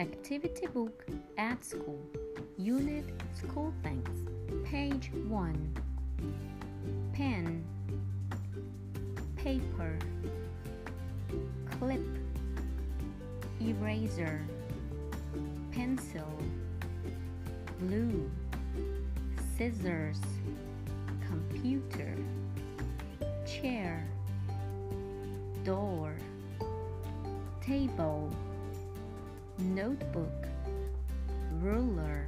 Activity book at school. Unit School Things. Page 1. Pen. Paper. Clip. Eraser. Pencil. Glue. Scissors. Computer. Chair. Door. Table notebook, ruler,